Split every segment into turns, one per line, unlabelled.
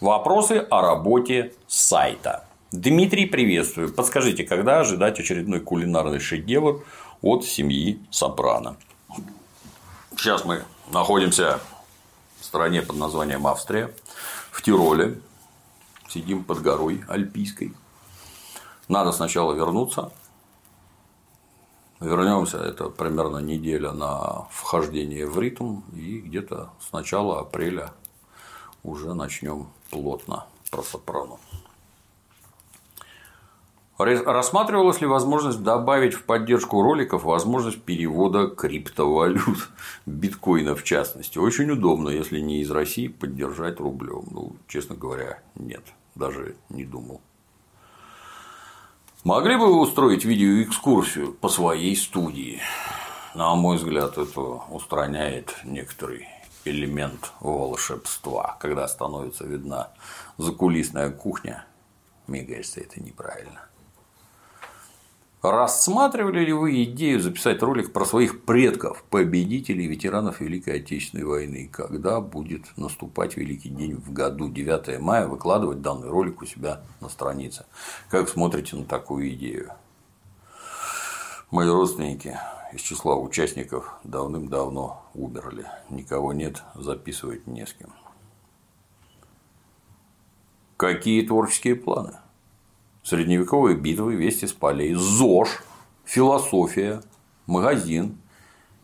Вопросы о работе сайта. Дмитрий, приветствую. Подскажите, когда ожидать очередной кулинарный шедевр от семьи Сопрано? Сейчас мы находимся в стране под названием Австрия, в Тироле. Сидим под горой Альпийской. Надо сначала вернуться. Вернемся, это примерно неделя на вхождение в ритм, и где-то с начала апреля уже начнем плотно про сопрано. Рассматривалась ли возможность добавить в поддержку роликов возможность перевода криптовалют, биткоина в частности? Очень удобно, если не из России поддержать рублем. Ну, честно говоря, нет, даже не думал. Могли бы вы устроить видеоэкскурсию по своей студии? На мой взгляд, это устраняет некоторый элемент волшебства, когда становится видна закулисная кухня. Мне кажется, это неправильно. Рассматривали ли вы идею записать ролик про своих предков, победителей, ветеранов Великой Отечественной войны? Когда будет наступать Великий день в году, 9 мая, выкладывать данный ролик у себя на странице? Как смотрите на такую идею? Мои родственники из числа участников давным-давно умерли. Никого нет, записывать не с кем. Какие творческие планы? Средневековые битвы, вести с полей, ЗОЖ, философия, магазин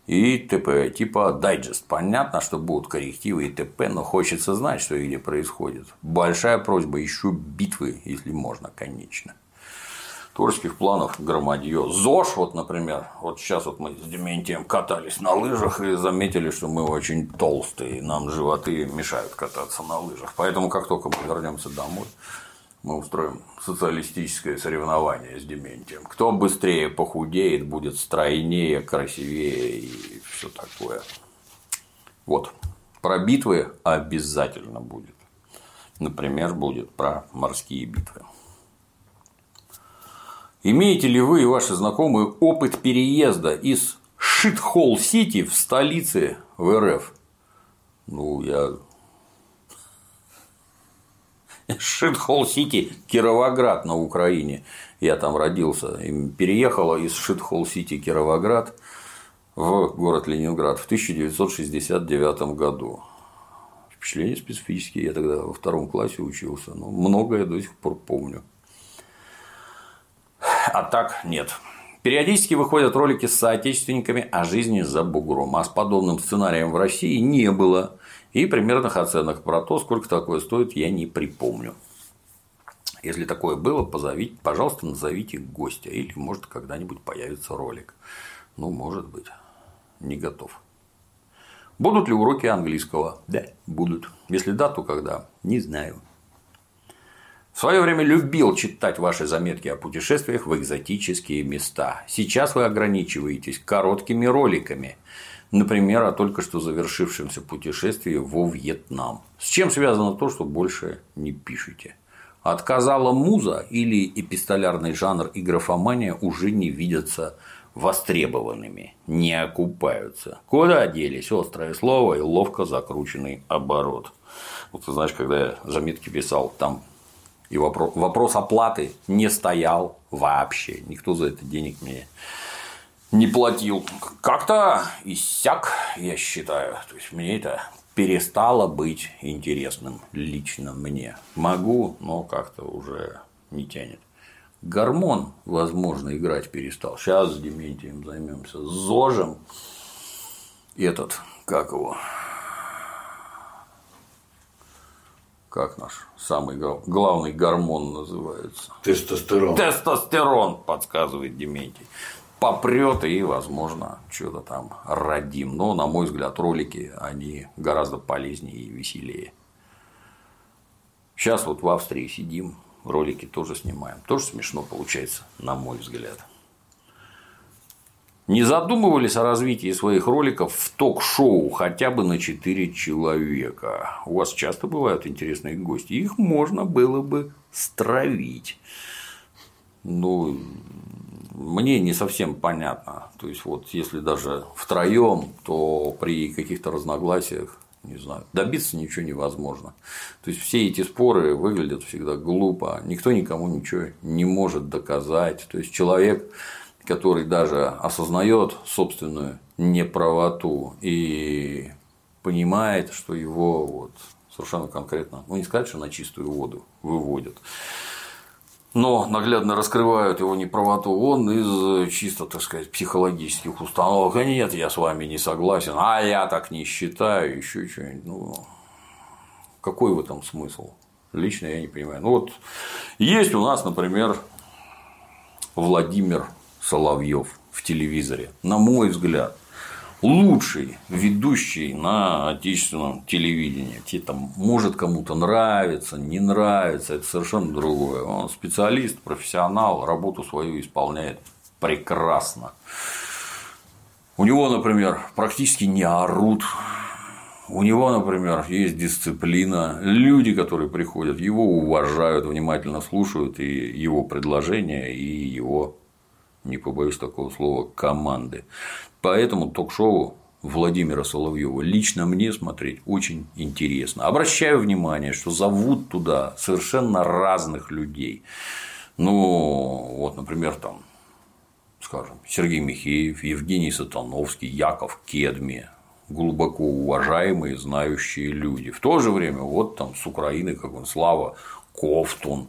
и т.п. Типа дайджест. Понятно, что будут коррективы и т.п., но хочется знать, что и где происходит. Большая просьба еще битвы, если можно, конечно творческих планов громадье. ЗОЖ, вот, например, вот сейчас вот мы с Дементием катались на лыжах и заметили, что мы очень толстые, нам животы мешают кататься на лыжах. Поэтому, как только мы вернемся домой, мы устроим социалистическое соревнование с Дементием. Кто быстрее похудеет, будет стройнее, красивее и все такое. Вот. Про битвы обязательно будет. Например, будет про морские битвы. Имеете ли вы и ваши знакомые опыт переезда из Shithole City в столице в РФ? Ну, я Shithole City, Кировоград на Украине. Я там родился. И переехала из Shithole City, Кировоград в город Ленинград в 1969 году. Впечатления специфические. Я тогда во втором классе учился, но многое до сих пор помню а так нет. Периодически выходят ролики с соотечественниками о жизни за бугром, а с подобным сценарием в России не было. И примерных оценок про то, сколько такое стоит, я не припомню. Если такое было, позовите, пожалуйста, назовите гостя. Или, может, когда-нибудь появится ролик. Ну, может быть. Не готов. Будут ли уроки английского? Да, будут. Если да, то когда? Не знаю. В свое время любил читать ваши заметки о путешествиях в экзотические места. Сейчас вы ограничиваетесь короткими роликами. Например, о только что завершившемся путешествии во Вьетнам. С чем связано то, что больше не пишете? Отказала муза или эпистолярный жанр и графомания уже не видятся востребованными, не окупаются. Куда делись острое слово и ловко закрученный оборот? Вот ты знаешь, когда я заметки писал, там и вопрос, вопрос оплаты не стоял вообще. Никто за это денег мне не платил. Как-то иссяк, я считаю. То есть мне это перестало быть интересным лично мне. Могу, но как-то уже не тянет. Гормон, возможно, играть перестал. Сейчас с Дементием займемся. С Зожем. Этот, как его, как наш самый главный гормон называется?
Тестостерон.
Тестостерон, подсказывает Дементий. Попрет и, возможно, что-то там родим. Но, на мой взгляд, ролики, они гораздо полезнее и веселее. Сейчас вот в Австрии сидим, ролики тоже снимаем. Тоже смешно получается, на мой взгляд не задумывались о развитии своих роликов в ток-шоу хотя бы на 4 человека. У вас часто бывают интересные гости, их можно было бы стравить. Ну, мне не совсем понятно. То есть, вот если даже втроем, то при каких-то разногласиях не знаю, добиться ничего невозможно. То есть все эти споры выглядят всегда глупо, никто никому ничего не может доказать. То есть человек, который даже осознает собственную неправоту и понимает, что его вот совершенно конкретно, ну не сказать, что на чистую воду выводят, но наглядно раскрывают его неправоту, он из чисто, так сказать, психологических установок. А нет, я с вами не согласен, а я так не считаю, еще что-нибудь. Ну, какой в этом смысл? Лично я не понимаю. Ну вот есть у нас, например, Владимир Соловьев в телевизоре. На мой взгляд, лучший ведущий на отечественном телевидении. Те там может кому-то нравится, не нравится, это совершенно другое. Он специалист, профессионал, работу свою исполняет прекрасно. У него, например, практически не орут. У него, например, есть дисциплина. Люди, которые приходят, его уважают, внимательно слушают и его предложения, и его не побоюсь такого слова, команды. Поэтому ток-шоу Владимира Соловьева лично мне смотреть очень интересно. Обращаю внимание, что зовут туда совершенно разных людей. Ну, вот, например, там, скажем, Сергей Михеев, Евгений Сатановский, Яков Кедми, глубоко уважаемые, знающие люди. В то же время, вот там с Украины, как он, Слава Ковтун,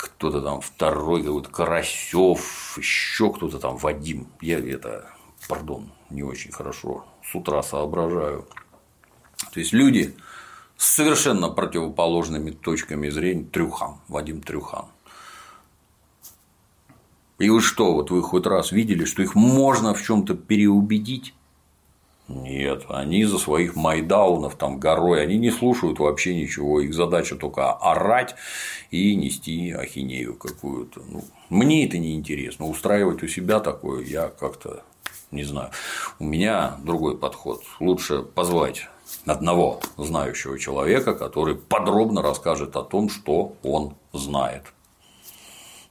кто-то там второй, какой-то Карасев, еще кто-то там, Вадим. Я это, пардон, не очень хорошо с утра соображаю. То есть люди с совершенно противоположными точками зрения Трюхан, Вадим Трюхан. И вы что, вот вы хоть раз видели, что их можно в чем-то переубедить? Нет, они за своих майдаунов там горой, они не слушают вообще ничего, их задача только орать и нести ахинею какую-то. Ну, мне это не интересно, устраивать у себя такое я как-то не знаю. У меня другой подход. Лучше позвать одного знающего человека, который подробно расскажет о том, что он знает.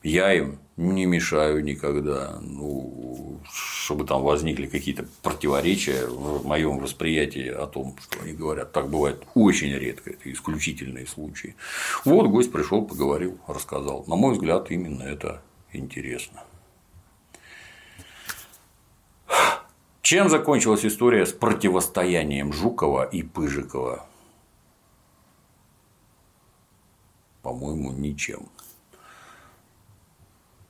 Я им не мешаю никогда, ну, чтобы там возникли какие-то противоречия в моем восприятии о том, что они говорят. Так бывает очень редко, это исключительные случаи. Вот гость пришел, поговорил, рассказал. На мой взгляд, именно это интересно. Чем закончилась история с противостоянием Жукова и Пыжикова? По-моему, ничем.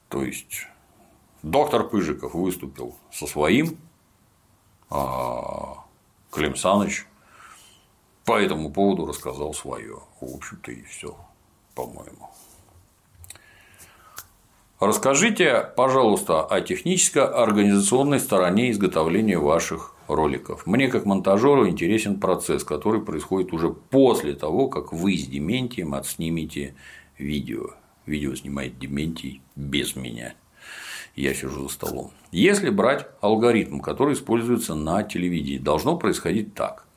То есть доктор Пыжиков выступил со своим, а Клим Саныч по этому поводу рассказал свое. В общем-то и все, по-моему. Расскажите, пожалуйста, о техническо-организационной стороне изготовления ваших роликов. Мне как монтажеру интересен процесс, который происходит уже после того, как вы с Дементием отснимете видео. Видео снимает Дементий без меня. Я сижу за столом. Если брать алгоритм, который используется на телевидении, должно происходить так.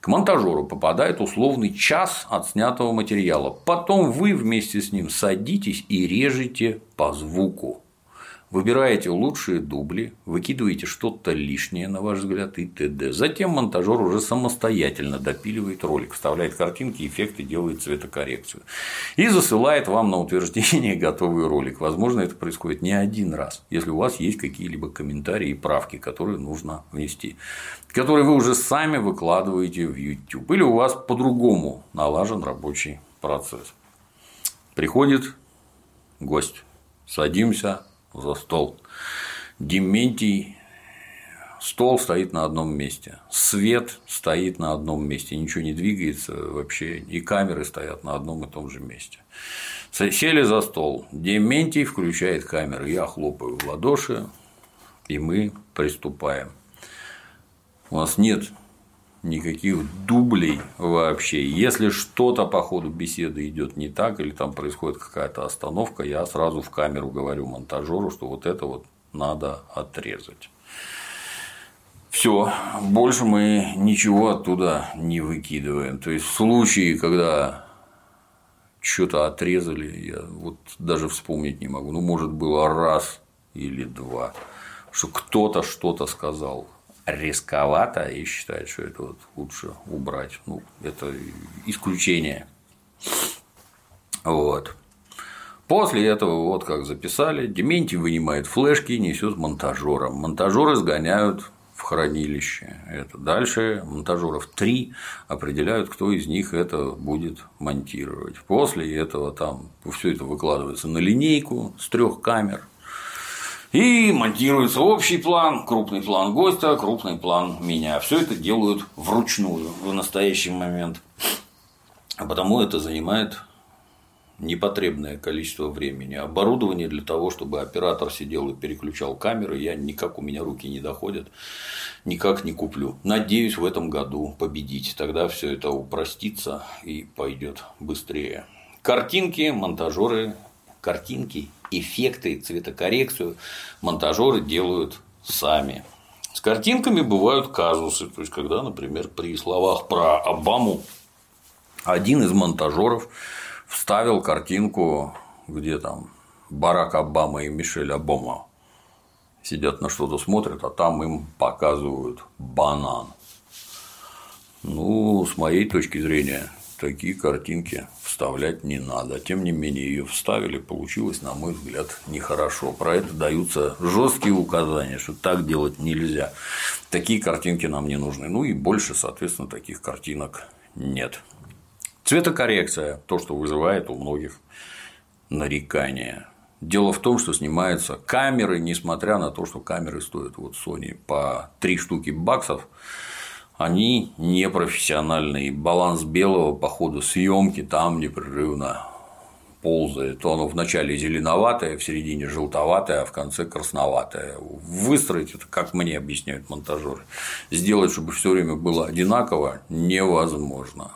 К монтажеру попадает условный час отснятого материала. Потом вы вместе с ним садитесь и режете по звуку. Выбираете лучшие дубли, выкидываете что-то лишнее, на ваш взгляд, и т.д. Затем монтажер уже самостоятельно допиливает ролик, вставляет картинки, эффекты, делает цветокоррекцию. И засылает вам на утверждение готовый ролик. Возможно, это происходит не один раз, если у вас есть какие-либо комментарии и правки, которые нужно внести, которые вы уже сами выкладываете в YouTube. Или у вас по-другому налажен рабочий процесс. Приходит гость, садимся, за стол. Дементий стол стоит на одном месте, свет стоит на одном месте, ничего не двигается вообще, и камеры стоят на одном и том же месте. Сели за стол, Дементий включает камеру, я хлопаю в ладоши, и мы приступаем. У нас нет никаких дублей вообще. Если что-то по ходу беседы идет не так, или там происходит какая-то остановка, я сразу в камеру говорю монтажеру, что вот это вот надо отрезать. Все, больше мы ничего оттуда не выкидываем. То есть в случае, когда что-то отрезали, я вот даже вспомнить не могу. Ну, может, было раз или два, что кто-то что-то сказал рисковато и считает, что это вот лучше убрать. Ну, это исключение. Вот. После этого, вот как записали, Дементий вынимает флешки и несет монтажерам. Монтажеры сгоняют в хранилище. Это дальше монтажеров три определяют, кто из них это будет монтировать. После этого там все это выкладывается на линейку с трех камер. И монтируется общий план, крупный план гостя, крупный план меня. Все это делают вручную в настоящий момент. А потому это занимает непотребное количество времени. Оборудование для того, чтобы оператор сидел и переключал камеры, я никак у меня руки не доходят, никак не куплю. Надеюсь в этом году победить. Тогда все это упростится и пойдет быстрее. Картинки, монтажеры, картинки, эффекты, цветокоррекцию монтажеры делают сами. С картинками бывают казусы, то есть когда, например, при словах про Обаму один из монтажеров вставил картинку, где там Барак Обама и Мишель Обама сидят на что-то смотрят, а там им показывают банан. Ну, с моей точки зрения, такие картинки вставлять не надо. Тем не менее, ее вставили, получилось, на мой взгляд, нехорошо. Про это даются жесткие указания, что так делать нельзя. Такие картинки нам не нужны. Ну и больше, соответственно, таких картинок нет. Цветокоррекция – то, что вызывает у многих нарекания. Дело в том, что снимаются камеры, несмотря на то, что камеры стоят вот Sony по 3 штуки баксов, они непрофессиональные. Баланс белого по ходу съемки там непрерывно ползает. Он вначале зеленоватое, в середине желтоватое, а в конце красноватое. Выстроить это, как мне объясняют монтажеры, сделать, чтобы все время было одинаково, невозможно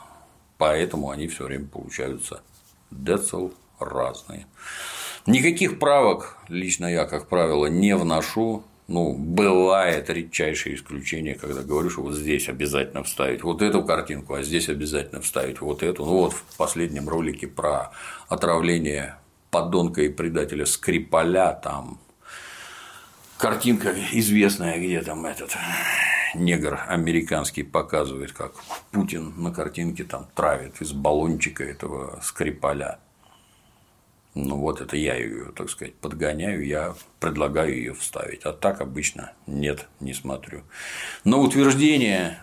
поэтому они все время получаются децл разные. Никаких правок лично я, как правило, не вношу. Ну, бывает редчайшее исключение, когда говорю, что вот здесь обязательно вставить вот эту картинку, а здесь обязательно вставить вот эту. Ну, вот в последнем ролике про отравление подонка и предателя Скрипаля, там картинка известная, где там этот негр американский показывает, как Путин на картинке там травит из баллончика этого Скрипаля. Ну вот это я ее, так сказать, подгоняю, я предлагаю ее вставить. А так обычно нет, не смотрю. Но утверждение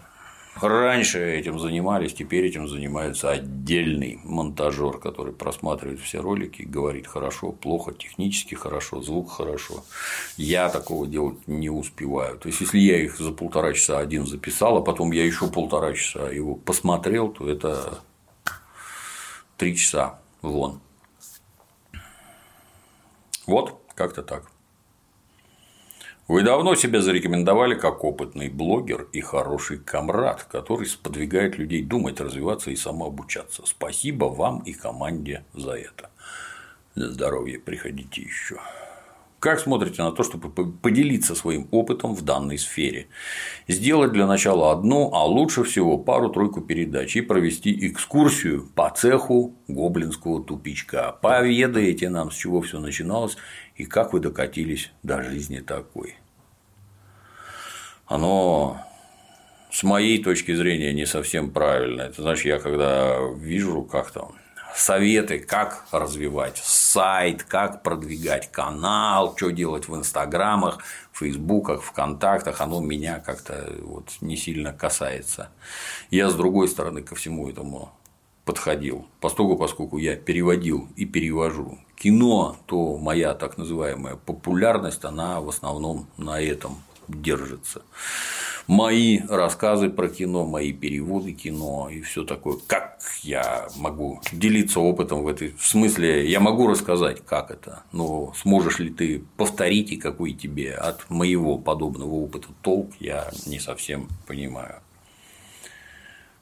Раньше этим занимались, теперь этим занимается отдельный монтажер, который просматривает все ролики, говорит хорошо, плохо, технически хорошо, звук хорошо. Я такого делать не успеваю. То есть, если я их за полтора часа один записал, а потом я еще полтора часа его посмотрел, то это три часа вон. Вот, как-то так. Вы давно себя зарекомендовали как опытный блогер и хороший комрад, который сподвигает людей думать, развиваться и самообучаться. Спасибо вам и команде за это. На здоровье приходите еще. Как смотрите на то, чтобы поделиться своим опытом в данной сфере? Сделать для начала одну, а лучше всего пару-тройку передач и провести экскурсию по цеху гоблинского тупичка. Поведаете нам, с чего все начиналось и как вы докатились до жизни такой. Оно с моей точки зрения не совсем правильно. Это значит, я когда вижу, как там советы, как развивать сайт, как продвигать канал, что делать в инстаграмах, фейсбуках, вконтактах, оно меня как-то вот не сильно касается. Я с другой стороны ко всему этому подходил, поскольку, поскольку я переводил и перевожу кино, то моя так называемая популярность, она в основном на этом держится. Мои рассказы про кино, мои переводы кино и все такое. Как я могу делиться опытом в этой в смысле, я могу рассказать, как это, но сможешь ли ты повторить и какой тебе от моего подобного опыта толк, я не совсем понимаю.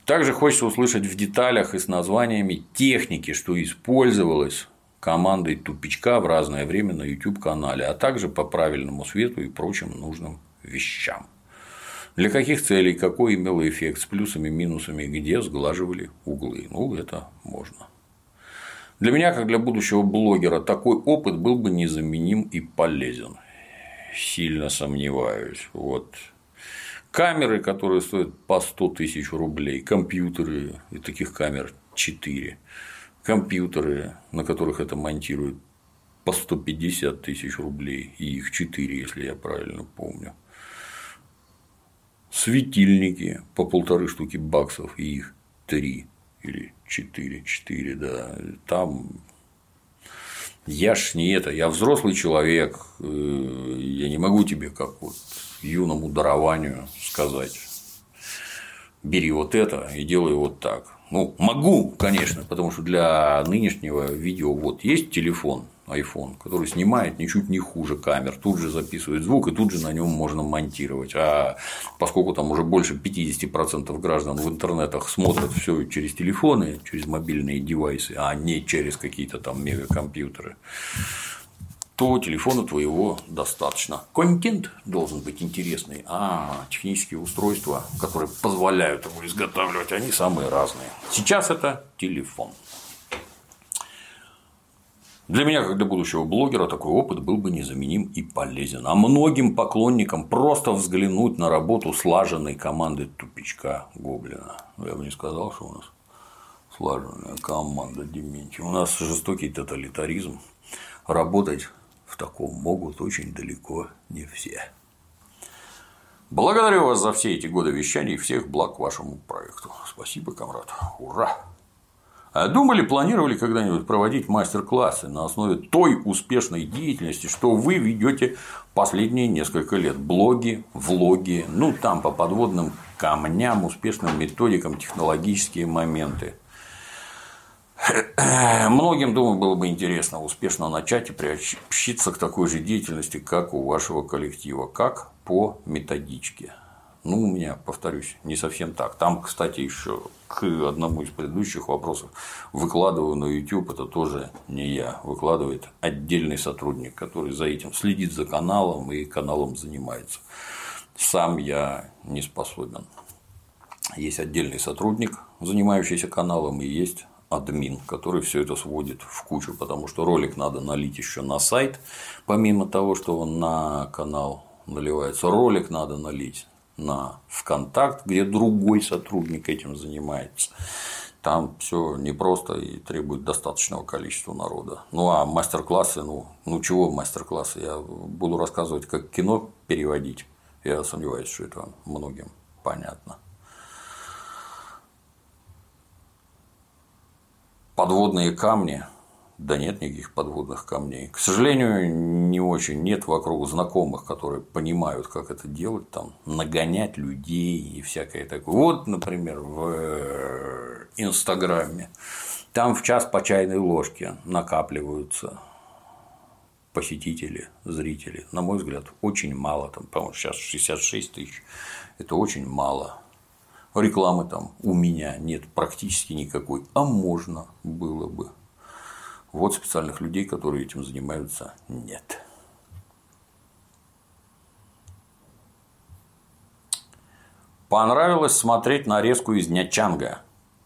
Также хочется услышать в деталях и с названиями техники, что использовалось командой тупичка в разное время на YouTube канале, а также по правильному свету и прочим нужным вещам. Для каких целей, какой имел эффект с плюсами, минусами, где сглаживали углы. Ну, это можно. Для меня, как для будущего блогера, такой опыт был бы незаменим и полезен. Сильно сомневаюсь. Вот камеры, которые стоят по 100 тысяч рублей, компьютеры, и таких камер 4, компьютеры, на которых это монтируют, по 150 тысяч рублей, и их 4, если я правильно помню. Светильники по полторы штуки баксов, и их 3 или 4, 4, да, там я ж не это, я взрослый человек, э, я не могу тебе как вот юному дарованию сказать, бери вот это и делай вот так. Ну, могу, конечно, потому что для нынешнего видео вот есть телефон, iPhone, который снимает ничуть не хуже камер, тут же записывает звук, и тут же на нем можно монтировать. А поскольку там уже больше 50% граждан в интернетах смотрят все через телефоны, через мобильные девайсы, а не через какие-то там мегакомпьютеры, то телефона твоего достаточно. Контент должен быть интересный, а технические устройства, которые позволяют его изготавливать, они самые разные. Сейчас это телефон. Для меня, как для будущего блогера, такой опыт был бы незаменим и полезен. А многим поклонникам просто взглянуть на работу слаженной команды тупичка Гоблина. Я бы не сказал, что у нас слаженная команда Дементьев. У нас жестокий тоталитаризм. Работать в таком могут очень далеко не все. Благодарю вас за все эти годы вещаний и всех благ вашему проекту. Спасибо, комрад. Ура! А думали, планировали когда-нибудь проводить мастер-классы на основе той успешной деятельности, что вы ведете последние несколько лет? Блоги, влоги, ну там по подводным камням, успешным методикам, технологические моменты. Многим, думаю, было бы интересно успешно начать и приобщиться к такой же деятельности, как у вашего коллектива, как по методичке. Ну, у меня, повторюсь, не совсем так. Там, кстати, еще к одному из предыдущих вопросов выкладываю на YouTube, это тоже не я, выкладывает отдельный сотрудник, который за этим следит за каналом и каналом занимается. Сам я не способен. Есть отдельный сотрудник, занимающийся каналом, и есть админ, который все это сводит в кучу, потому что ролик надо налить еще на сайт, помимо того, что он на канал наливается, ролик надо налить на ВКонтакт, где другой сотрудник этим занимается. Там все непросто и требует достаточного количества народа. Ну а мастер-классы, ну, ну чего мастер-классы? Я буду рассказывать, как кино переводить. Я сомневаюсь, что это многим понятно. Подводные камни да нет никаких подводных камней. К сожалению, не очень. Нет вокруг знакомых, которые понимают, как это делать, там, нагонять людей и всякое такое. Вот, например, в э, Инстаграме. Там в час по чайной ложке накапливаются посетители, зрители. На мой взгляд, очень мало. Там, по-моему, сейчас 66 тысяч. Это очень мало. Рекламы там у меня нет практически никакой, а можно было бы. Вот специальных людей, которые этим занимаются, нет. Понравилось смотреть нарезку из Нячанга.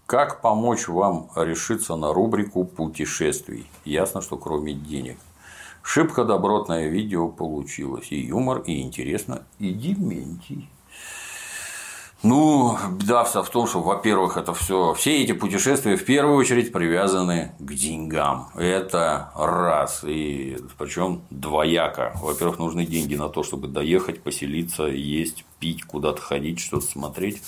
Как помочь вам решиться на рубрику путешествий? Ясно, что кроме денег. Шибко добротное видео получилось. И юмор, и интересно, и дементий. Ну, беда вся в том, что, во-первых, это все, все эти путешествия в первую очередь привязаны к деньгам. Это раз. И причем двояко. Во-первых, нужны деньги на то, чтобы доехать, поселиться, есть, пить, куда-то ходить, что-то смотреть.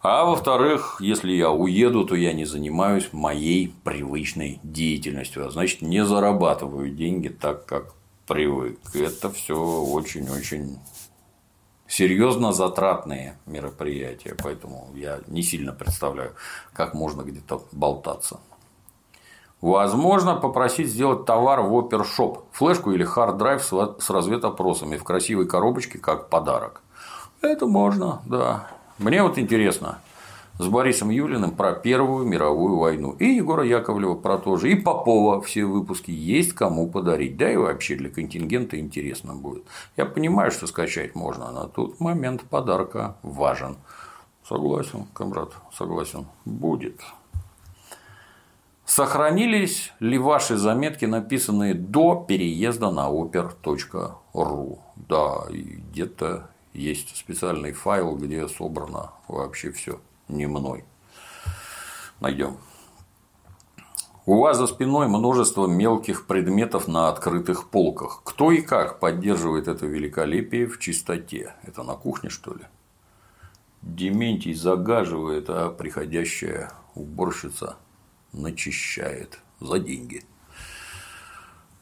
А во-вторых, если я уеду, то я не занимаюсь моей привычной деятельностью, а значит, не зарабатываю деньги так, как привык. Это все очень-очень серьезно затратные мероприятия, поэтому я не сильно представляю, как можно где-то болтаться. Возможно попросить сделать товар в Опершоп, флешку или hard drive с разведопросами в красивой коробочке как подарок. Это можно, да. Мне вот интересно, с Борисом Юлиным про Первую мировую войну, и Егора Яковлева про то же, и Попова все выпуски есть кому подарить, да и вообще для контингента интересно будет. Я понимаю, что скачать можно, но тут момент подарка важен. Согласен, комрад, согласен, будет. Сохранились ли ваши заметки, написанные до переезда на oper.ru? Да, где-то есть специальный файл, где собрано вообще все не мной. Найдем. У вас за спиной множество мелких предметов на открытых полках. Кто и как поддерживает это великолепие в чистоте? Это на кухне, что ли? Дементий загаживает, а приходящая уборщица начищает за деньги.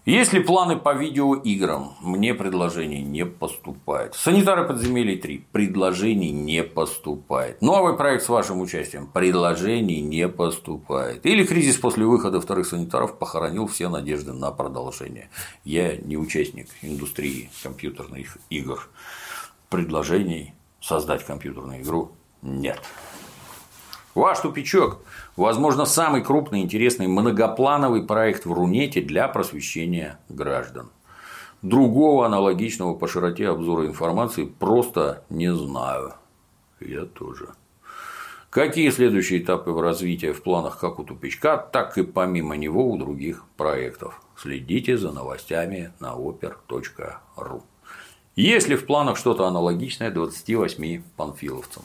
Есть ли планы по видеоиграм? Мне предложений не поступает. Санитары подземелий 3. Предложений не поступает. Новый проект с вашим участием. Предложений не поступает. Или кризис после выхода вторых санитаров похоронил все надежды на продолжение. Я не участник индустрии компьютерных игр. Предложений создать компьютерную игру нет. Ваш тупичок возможно, самый крупный, интересный, многоплановый проект в Рунете для просвещения граждан. Другого аналогичного по широте обзора информации просто не знаю. Я тоже. Какие следующие этапы в развитии в планах как у тупичка, так и помимо него у других проектов. Следите за новостями на oper.ru. Есть ли в планах что-то аналогичное 28 панфиловцам?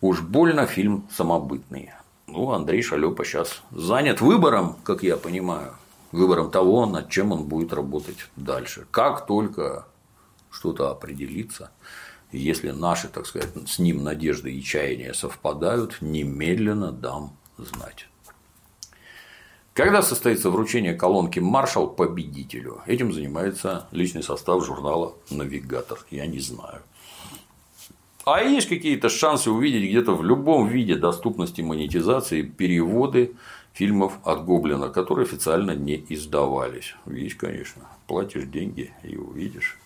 Уж больно фильм самобытный. Ну, Андрей Шалёпа сейчас занят выбором, как я понимаю, выбором того, над чем он будет работать дальше. Как только что-то определится, если наши, так сказать, с ним надежды и чаяния совпадают, немедленно дам знать. Когда состоится вручение колонки «Маршал» победителю? Этим занимается личный состав журнала «Навигатор». Я не знаю. А есть какие-то шансы увидеть где-то в любом виде доступности монетизации переводы фильмов от Гоблина, которые официально не издавались. Есть, конечно. Платишь деньги и увидишь.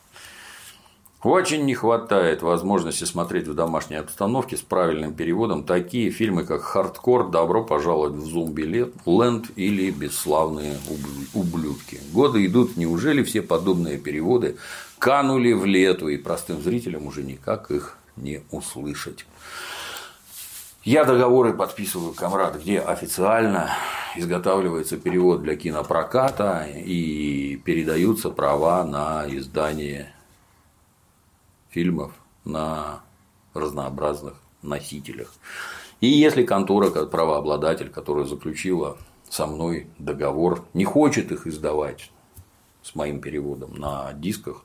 Очень не хватает возможности смотреть в домашней обстановке с правильным переводом такие фильмы, как «Хардкор», «Добро пожаловать в зомби «Ленд» или «Бесславные ублюдки». Годы идут, неужели все подобные переводы канули в лету, и простым зрителям уже никак их не услышать. Я договоры подписываю, комрад, где официально изготавливается перевод для кинопроката и передаются права на издание фильмов на разнообразных носителях. И если контора, как правообладатель, которая заключила со мной договор, не хочет их издавать с моим переводом на дисках,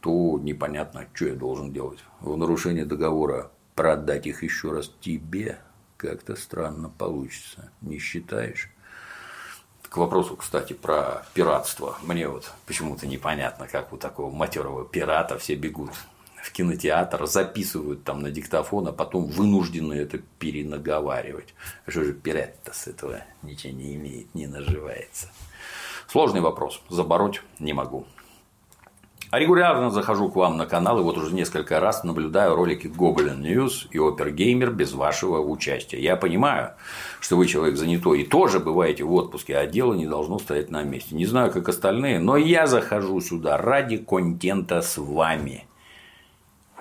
то непонятно, что я должен делать. В нарушение договора продать их еще раз тебе как-то странно получится, не считаешь? К вопросу, кстати, про пиратство. Мне вот почему-то непонятно, как у такого матерого пирата все бегут в кинотеатр, записывают там на диктофон, а потом вынуждены это перенаговаривать. Что же пират-то с этого ничего не имеет, не наживается? Сложный вопрос, забороть не могу. А регулярно захожу к вам на канал и вот уже несколько раз наблюдаю ролики Goblin News и Gamer без вашего участия. Я понимаю, что вы человек занятой и тоже бываете в отпуске, а дело не должно стоять на месте. Не знаю, как остальные, но я захожу сюда ради контента с вами.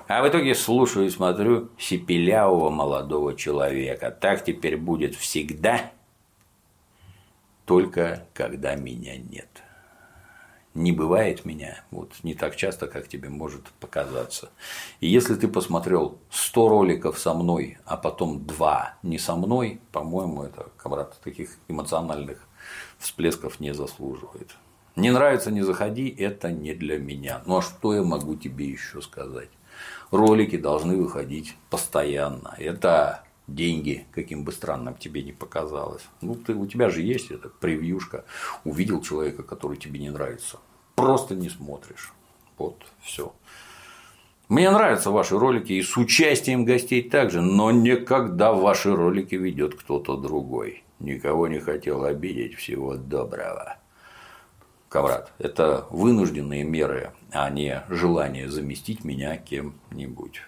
А в итоге слушаю и смотрю сипелявого молодого человека. Так теперь будет всегда, только когда меня нет не бывает меня вот не так часто, как тебе может показаться. И если ты посмотрел 100 роликов со мной, а потом 2 не со мной, по-моему, это, комрад, таких эмоциональных всплесков не заслуживает. Не нравится, не заходи, это не для меня. Ну а что я могу тебе еще сказать? Ролики должны выходить постоянно. Это деньги, каким бы странным тебе не показалось. Ну, ты, у тебя же есть эта превьюшка. Увидел человека, который тебе не нравится просто не смотришь. Вот, все. Мне нравятся ваши ролики и с участием гостей также, но никогда ваши ролики ведет кто-то другой. Никого не хотел обидеть, всего доброго. Камрад, это вынужденные меры, а не желание заместить меня кем-нибудь.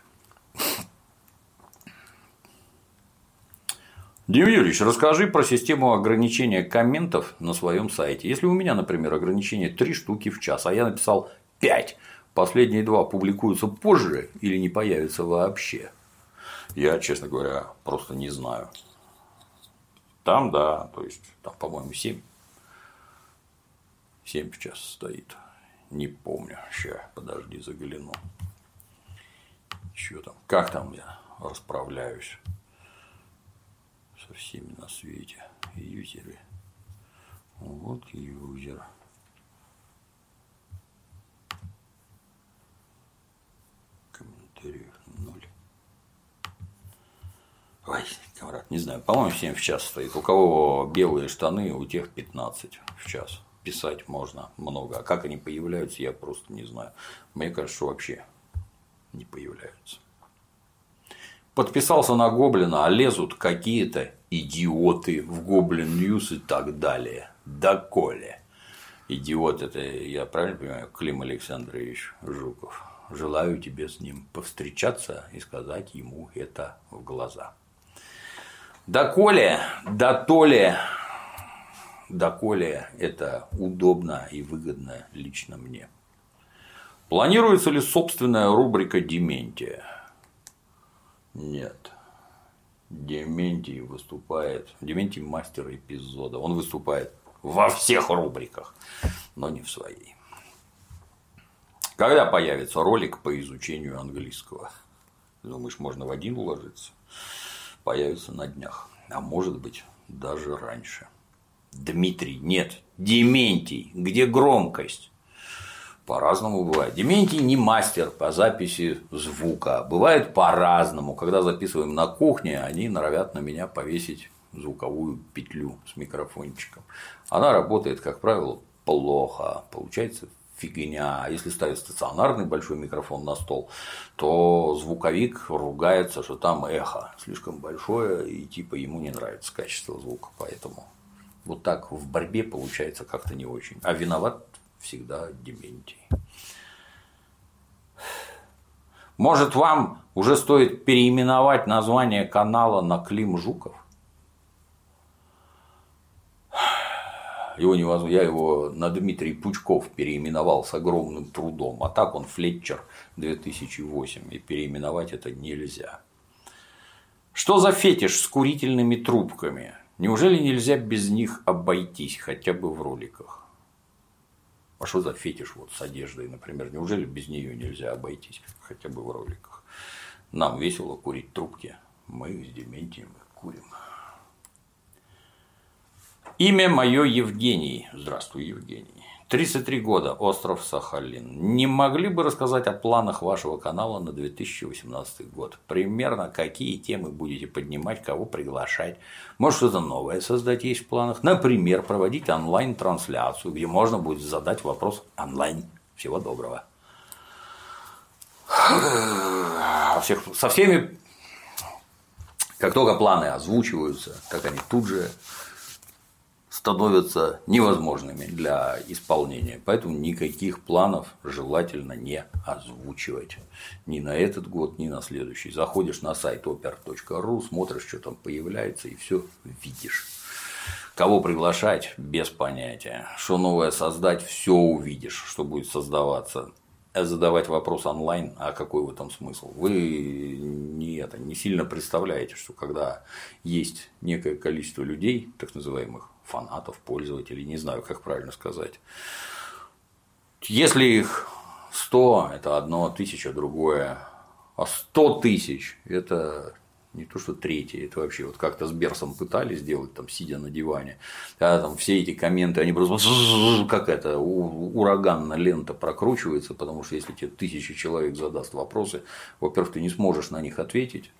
Дим Юрьевич, расскажи про систему ограничения комментов на своем сайте. Если у меня, например, ограничение 3 штуки в час, а я написал 5, последние два публикуются позже или не появятся вообще? Я, честно говоря, просто не знаю. Там, да, то есть, там, по-моему, 7. 7 в час стоит. Не помню. Сейчас, подожди, загляну. Что там? Как там я расправляюсь со всеми на свете? Юзеры. Вот юзер. Комментариев ноль. Ой, камрад, не знаю, по-моему, 7 в час стоит. У кого белые штаны, у тех 15 в час. Писать можно много. А как они появляются, я просто не знаю. Мне кажется, вообще не появляются. Подписался на Гоблина, а лезут какие-то идиоты в Goblin News и так далее. Доколе. Идиот это, я правильно понимаю, Клим Александрович Жуков. Желаю тебе с ним повстречаться и сказать ему это в глаза. Доколе, да то ли, доколе это удобно и выгодно лично мне. Планируется ли собственная рубрика «Дементия»? Нет. Дементий выступает, Дементий мастер эпизода, он выступает во всех рубриках, но не в своей. Когда появится ролик по изучению английского? Думаешь, можно в один уложиться? появится на днях, а может быть даже раньше. Дмитрий, нет, Дементий, где громкость? По-разному бывает. Дементий не мастер по записи звука. Бывает по-разному. Когда записываем на кухне, они норовят на меня повесить звуковую петлю с микрофончиком. Она работает, как правило, плохо. Получается фигня. А если ставить стационарный большой микрофон на стол, то звуковик ругается, что там эхо слишком большое, и типа ему не нравится качество звука. Поэтому вот так в борьбе получается как-то не очень. А виноват всегда Дементий. Может, вам уже стоит переименовать название канала на Клим Жуков? Его невозможно, я его на Дмитрий Пучков переименовал с огромным трудом, а так он Флетчер 2008, и переименовать это нельзя. Что за фетиш с курительными трубками? Неужели нельзя без них обойтись хотя бы в роликах? А что за фетиш вот с одеждой, например? Неужели без нее нельзя обойтись хотя бы в роликах? Нам весело курить трубки. Мы с Дементием курим. Имя мое Евгений. Здравствуй, Евгений. 33 года, остров Сахалин. Не могли бы рассказать о планах вашего канала на 2018 год? Примерно какие темы будете поднимать, кого приглашать? Может, что-то новое создать есть в планах? Например, проводить онлайн-трансляцию, где можно будет задать вопрос онлайн. Всего доброго. Всех, со всеми, как только планы озвучиваются, как они тут же становятся невозможными для исполнения. Поэтому никаких планов желательно не озвучивать. Ни на этот год, ни на следующий. Заходишь на сайт oper.ru, смотришь, что там появляется, и все видишь. Кого приглашать, без понятия. Что новое создать, все увидишь, что будет создаваться. Задавать вопрос онлайн, а какой в этом смысл? Вы не, это, не сильно представляете, что когда есть некое количество людей, так называемых фанатов, пользователей, не знаю, как правильно сказать. Если их 100 – это одно, тысяча – другое, а 100 тысяч – это не то, что третье, это вообще вот как-то с Берсом пытались сделать, там, сидя на диване, а там все эти комменты, они просто как это, ураганно лента прокручивается, потому что если тебе тысячи человек задаст вопросы, во-первых, ты не сможешь на них ответить,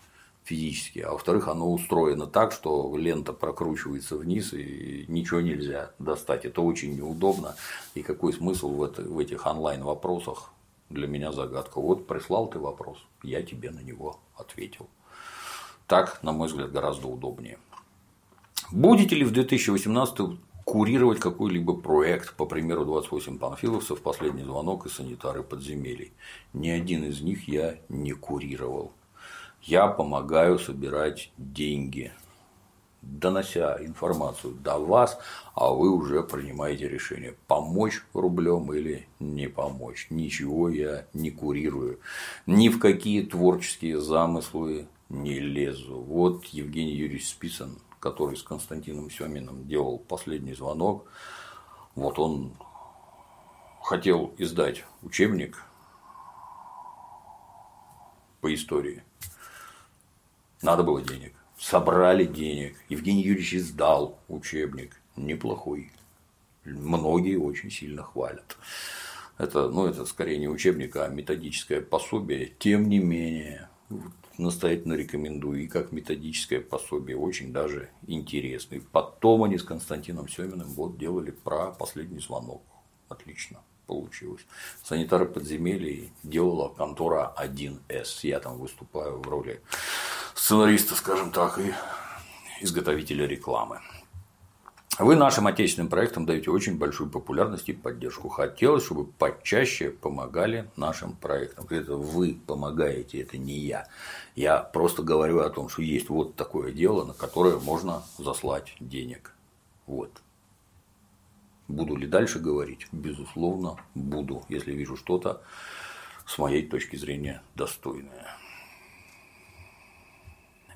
физически, а во-вторых, оно устроено так, что лента прокручивается вниз и ничего нельзя достать. Это очень неудобно. И какой смысл в, этих онлайн вопросах для меня загадка. Вот прислал ты вопрос, я тебе на него ответил. Так, на мой взгляд, гораздо удобнее. Будете ли в 2018 курировать какой-либо проект, по примеру 28 панфиловцев, последний звонок и санитары подземелий. Ни один из них я не курировал. Я помогаю собирать деньги, донося информацию до вас, а вы уже принимаете решение, помочь рублем или не помочь. Ничего я не курирую, ни в какие творческие замыслы не лезу. Вот Евгений Юрьевич Списан, который с Константином Семиным делал последний звонок, вот он хотел издать учебник по истории. Надо было денег. Собрали денег. Евгений Юрьевич издал учебник. Неплохой. Многие очень сильно хвалят. Это, ну, это скорее не учебник, а методическое пособие. Тем не менее, настоятельно рекомендую и как методическое пособие, очень даже интересный. Потом они с Константином Семиным вот делали про последний звонок. Отлично получилось. Санитары подземелья делала контора 1С. Я там выступаю в роли сценариста, скажем так, и изготовителя рекламы. Вы нашим отечественным проектам даете очень большую популярность и поддержку. Хотелось, чтобы почаще помогали нашим проектам. Это вы помогаете, это не я. Я просто говорю о том, что есть вот такое дело, на которое можно заслать денег. Вот. Буду ли дальше говорить? Безусловно, буду, если вижу что-то с моей точки зрения достойное.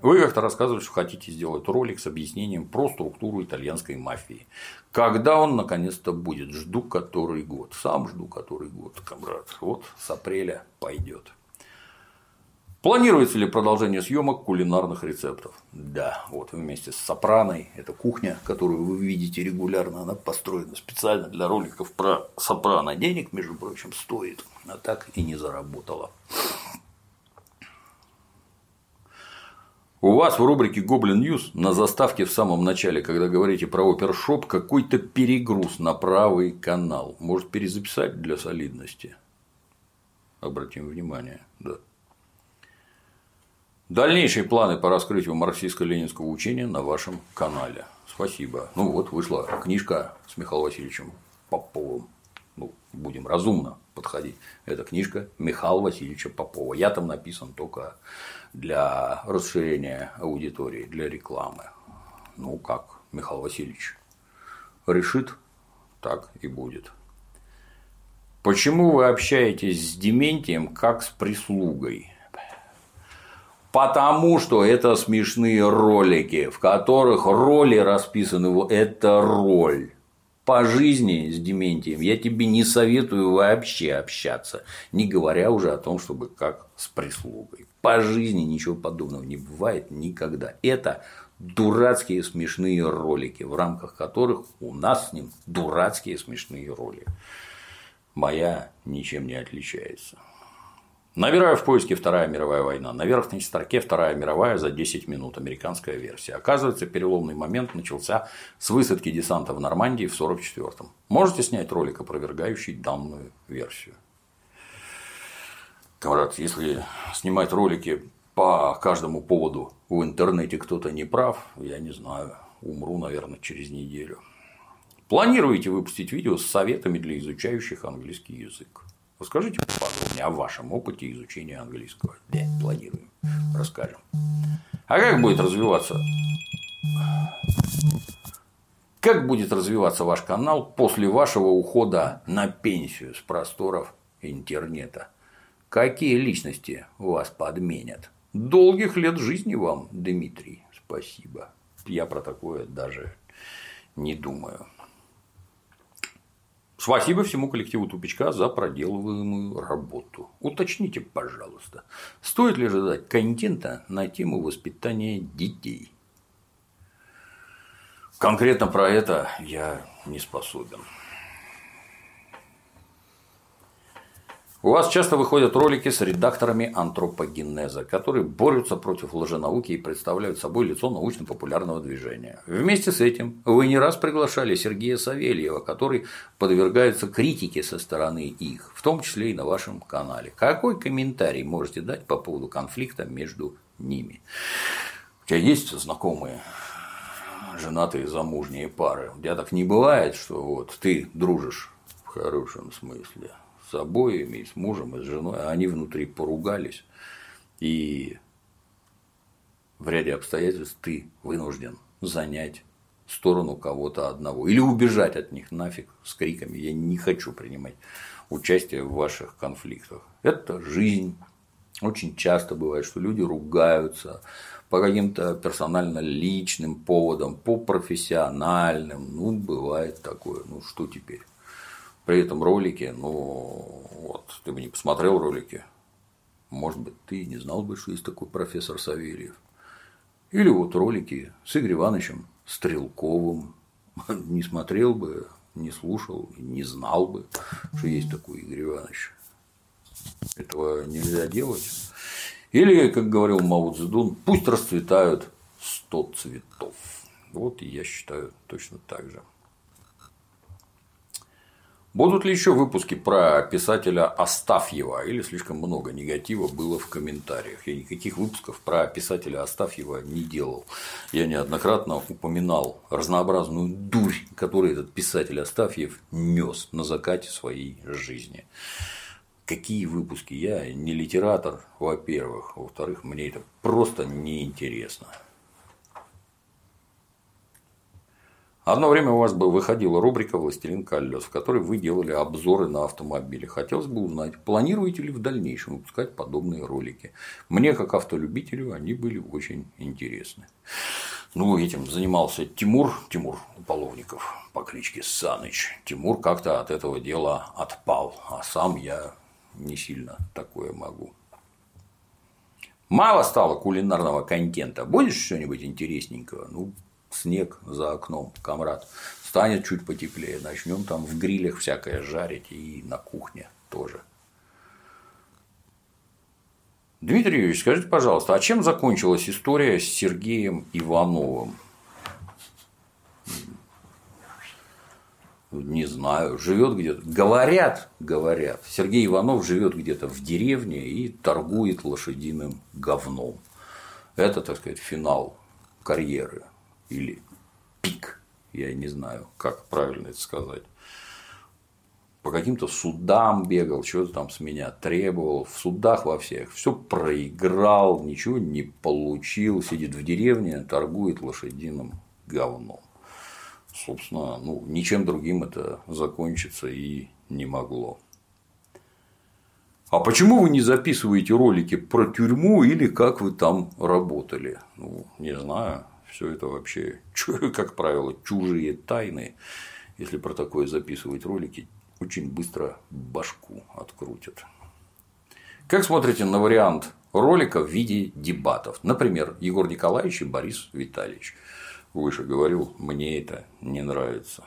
Вы как-то рассказывали, что хотите сделать ролик с объяснением про структуру итальянской мафии. Когда он наконец-то будет? Жду который год. Сам жду который год, комрад. Вот с апреля пойдет. Планируется ли продолжение съемок кулинарных рецептов? Да, вот вместе с Сопраной, это кухня, которую вы видите регулярно, она построена специально для роликов про Сопрано. Денег, между прочим, стоит, а так и не заработала. У вас в рубрике Гоблин News на заставке в самом начале, когда говорите про опершоп, какой-то перегруз на правый канал. Может перезаписать для солидности? Обратим внимание, да. Дальнейшие планы по раскрытию марксистско-ленинского учения на вашем канале. Спасибо. Ну вот вышла книжка с Михаилом Васильевичем Поповым. Ну, будем разумно подходить. Это книжка Михаила Васильевича Попова. Я там написан только для расширения аудитории, для рекламы. Ну, как Михаил Васильевич решит, так и будет. Почему вы общаетесь с Дементием как с прислугой? Потому что это смешные ролики, в которых роли расписаны. Это роль по жизни с Дементием я тебе не советую вообще общаться, не говоря уже о том, чтобы как с прислугой. По жизни ничего подобного не бывает никогда. Это дурацкие смешные ролики, в рамках которых у нас с ним дурацкие смешные роли. Моя ничем не отличается. Набираю в поиске Вторая мировая война. На верхней строке Вторая мировая за 10 минут. Американская версия. Оказывается, переломный момент начался с высадки десанта в Нормандии в 1944-м. Можете снять ролик, опровергающий данную версию. Камрад, если снимать ролики по каждому поводу в интернете кто-то не прав, я не знаю, умру, наверное, через неделю. Планируете выпустить видео с советами для изучающих английский язык? Расскажите поподробнее о вашем опыте изучения английского. Да, планируем, расскажем. А как будет развиваться? Как будет развиваться ваш канал после вашего ухода на пенсию с просторов интернета? Какие личности вас подменят? Долгих лет жизни вам, Дмитрий. Спасибо. Я про такое даже не думаю. Спасибо всему коллективу Тупичка за проделываемую работу. Уточните, пожалуйста, стоит ли ожидать контента на тему воспитания детей? Конкретно про это я не способен. У вас часто выходят ролики с редакторами антропогенеза, которые борются против лженауки и представляют собой лицо научно-популярного движения. Вместе с этим вы не раз приглашали Сергея Савельева, который подвергается критике со стороны их, в том числе и на вашем канале. Какой комментарий можете дать по поводу конфликта между ними? У тебя есть знакомые женатые замужние пары? У тебя так не бывает, что вот ты дружишь в хорошем смысле с обоими, и с мужем, и с женой, а они внутри поругались, и в ряде обстоятельств ты вынужден занять сторону кого-то одного или убежать от них нафиг с криками «я не хочу принимать участие в ваших конфликтах». Это жизнь. Очень часто бывает, что люди ругаются по каким-то персонально личным поводам, по профессиональным. Ну, бывает такое. Ну, что теперь? При этом ролики, ну, вот, ты бы не посмотрел ролики Может быть, ты не знал бы, что есть такой профессор Савельев. Или вот ролики с Игорем Ивановичем Стрелковым. Не смотрел бы, не слушал, не знал бы, что есть такой Игорь Иванович. Этого нельзя делать. Или, как говорил Мао Цзэдун, пусть расцветают сто цветов. Вот я считаю точно так же. Будут ли еще выпуски про писателя Астафьева? Или слишком много негатива было в комментариях? Я никаких выпусков про писателя Астафьева не делал. Я неоднократно упоминал разнообразную дурь, которую этот писатель Астафьев нес на закате своей жизни. Какие выпуски? Я не литератор, во-первых. Во-вторых, мне это просто неинтересно. Одно время у вас бы выходила рубрика «Властелин колес», в которой вы делали обзоры на автомобили. Хотелось бы узнать, планируете ли в дальнейшем выпускать подобные ролики. Мне, как автолюбителю, они были очень интересны. Ну, этим занимался Тимур, Тимур Половников по кличке Саныч. Тимур как-то от этого дела отпал, а сам я не сильно такое могу. Мало стало кулинарного контента. Будешь что-нибудь интересненького? Ну, снег за окном, комрад. Станет чуть потеплее, начнем там в грилях всякое жарить и на кухне тоже. Дмитрий Юрьевич, скажите, пожалуйста, а чем закончилась история с Сергеем Ивановым? Не знаю, живет где-то. Говорят, говорят, Сергей Иванов живет где-то в деревне и торгует лошадиным говном. Это, так сказать, финал карьеры или пик, я не знаю, как правильно это сказать. По каким-то судам бегал, что-то там с меня требовал, в судах во всех, все проиграл, ничего не получил, сидит в деревне, торгует лошадиным говном. Собственно, ну, ничем другим это закончиться и не могло. А почему вы не записываете ролики про тюрьму или как вы там работали? Ну, не знаю все это вообще, как правило, чужие тайны. Если про такое записывать ролики, очень быстро башку открутят. Как смотрите на вариант ролика в виде дебатов? Например, Егор Николаевич и Борис Витальевич. Выше говорил, мне это не нравится.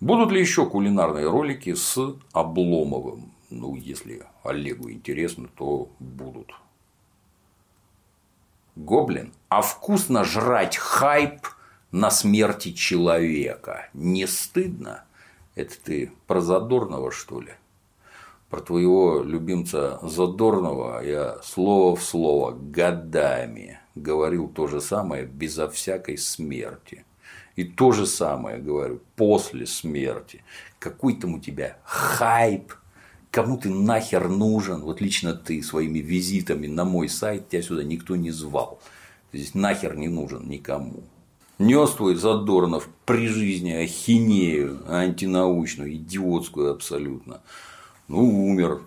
Будут ли еще кулинарные ролики с Обломовым? Ну, если Олегу интересно, то будут. Гоблин, а вкусно жрать хайп на смерти человека. Не стыдно? Это ты про Задорного, что ли? Про твоего любимца Задорного я слово в слово годами говорил то же самое безо всякой смерти. И то же самое говорю после смерти. Какой там у тебя хайп кому ты нахер нужен, вот лично ты своими визитами на мой сайт, тебя сюда никто не звал. Здесь нахер не нужен никому. Нес твой Задорнов при жизни ахинею антинаучную, идиотскую абсолютно. Ну, умер.